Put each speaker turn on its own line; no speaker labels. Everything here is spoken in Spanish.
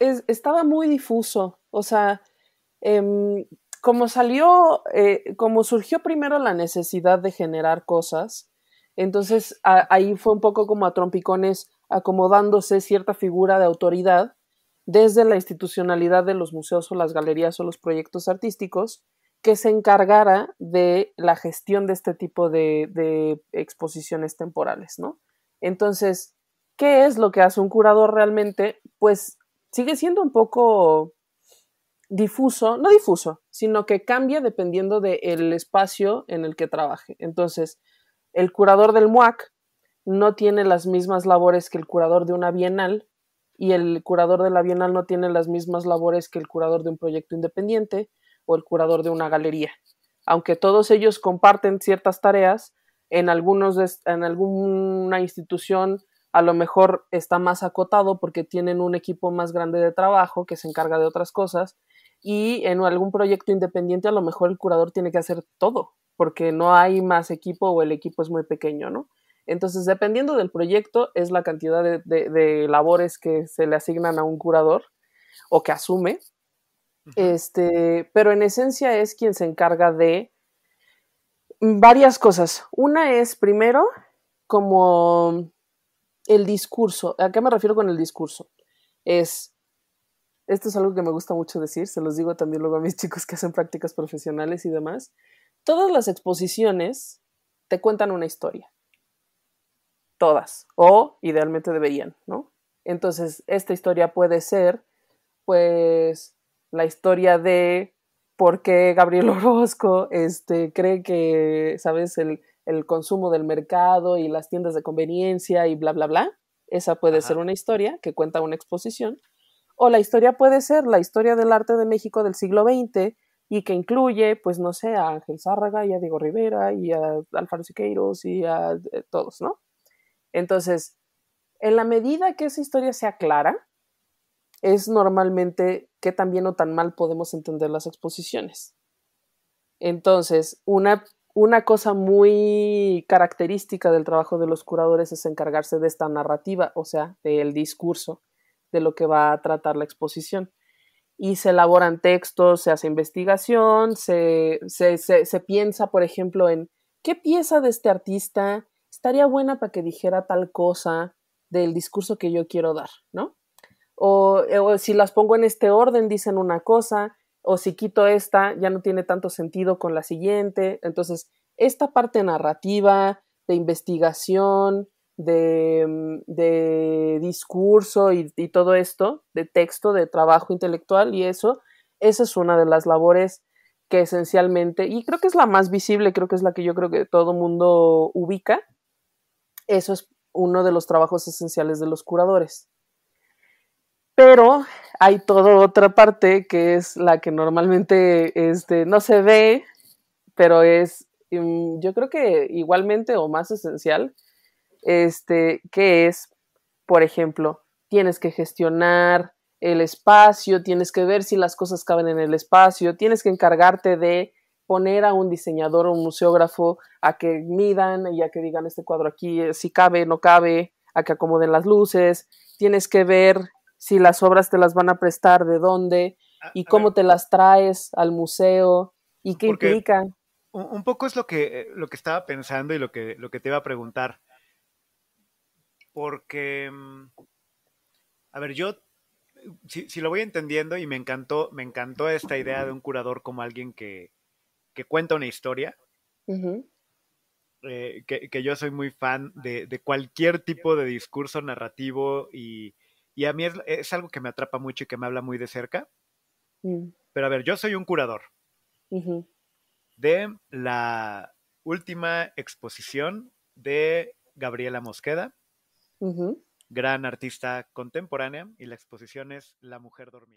estaba muy difuso. O sea, em, como salió, eh, como surgió primero la necesidad de generar cosas, entonces ahí fue un poco como a trompicones acomodándose cierta figura de autoridad desde la institucionalidad de los museos o las galerías o los proyectos artísticos que se encargara de la gestión de este tipo de, de exposiciones temporales, ¿no? Entonces, ¿qué es lo que hace un curador realmente? Pues sigue siendo un poco difuso, no difuso, sino que cambia dependiendo del espacio en el que trabaje. Entonces, el curador del MUAC no tiene las mismas labores que el curador de una bienal y el curador de la bienal no tiene las mismas labores que el curador de un proyecto independiente o el curador de una galería. Aunque todos ellos comparten ciertas tareas, en, algunos en alguna institución a lo mejor está más acotado porque tienen un equipo más grande de trabajo que se encarga de otras cosas y en algún proyecto independiente a lo mejor el curador tiene que hacer todo porque no hay más equipo o el equipo es muy pequeño, ¿no? Entonces, dependiendo del proyecto, es la cantidad de, labores que se le asignan a un curador o que asume. Este, pero en esencia es quien se encarga de varias cosas. Una es, primero, como el discurso. ¿A qué me refiero con el discurso? Es, esto es algo que me gusta mucho decir, se los digo también luego a mis chicos que hacen prácticas profesionales y demás. Todas las exposiciones te cuentan una historia todas, o idealmente deberían, ¿no? Entonces, esta historia puede ser, pues, la historia de por qué Gabriel Orozco este, cree que, ¿sabes?, el, consumo del mercado y las tiendas de conveniencia y bla, bla, bla. Esa puede ser una historia que cuenta una exposición. O la historia puede ser la historia del arte de México del siglo XX y que incluye, pues, no sé, a Ángel Zárraga y a Diego Rivera y a Alfaro Siqueiros y a eh, todos, ¿no? Entonces, en la medida que esa historia sea clara, es normalmente que tan bien o tan mal podemos entender las exposiciones. Entonces, una, una cosa muy característica del trabajo de los curadores es encargarse de esta narrativa, o sea, del discurso de lo que va a tratar la exposición. Y se elaboran textos, se hace investigación, se, se, se piensa, por ejemplo, en qué pieza de este artista estaría buena para que dijera tal cosa del discurso que yo quiero dar, ¿no? O, o, si las pongo en este orden, dicen una cosa, o si quito esta, ya no tiene tanto sentido con la siguiente. Entonces, esta parte narrativa, de investigación, de, mm, de discurso y, y, todo esto, de texto, de trabajo intelectual y eso, esa es una de las labores que esencialmente, y creo que es la más visible, creo que es la que yo creo que todo mundo ubica, eso es uno de los trabajos esenciales de los curadores. Pero hay toda otra parte que es la que normalmente este, no se ve, pero es, mm, yo creo que igualmente o más esencial, este, que es, por ejemplo, tienes que gestionar el espacio, tienes que ver si las cosas caben en el espacio, tienes que encargarte de poner a un diseñador o un museógrafo a que midan y a que digan este cuadro aquí eh, si cabe, no cabe, a que acomoden las luces, tienes que ver si las obras te las van a prestar, de dónde y cómo te las traes al museo y qué implica.
Un poco es lo que, eh, lo que estaba pensando y lo que, lo que te iba a preguntar. Porque, mm, a ver, yo, si, si, lo voy entendiendo y me encantó, me encantó esta idea de un curador como alguien que, que cuenta una historia. Eh, que, yo soy muy fan de, cualquier tipo de discurso narrativo y, a mí es, algo que me atrapa mucho y que me habla muy de cerca. Mm. Pero a ver, yo soy un curador de la última exposición de Gabriela Mosqueda, gran artista contemporánea, y la exposición es La Mujer Dormida.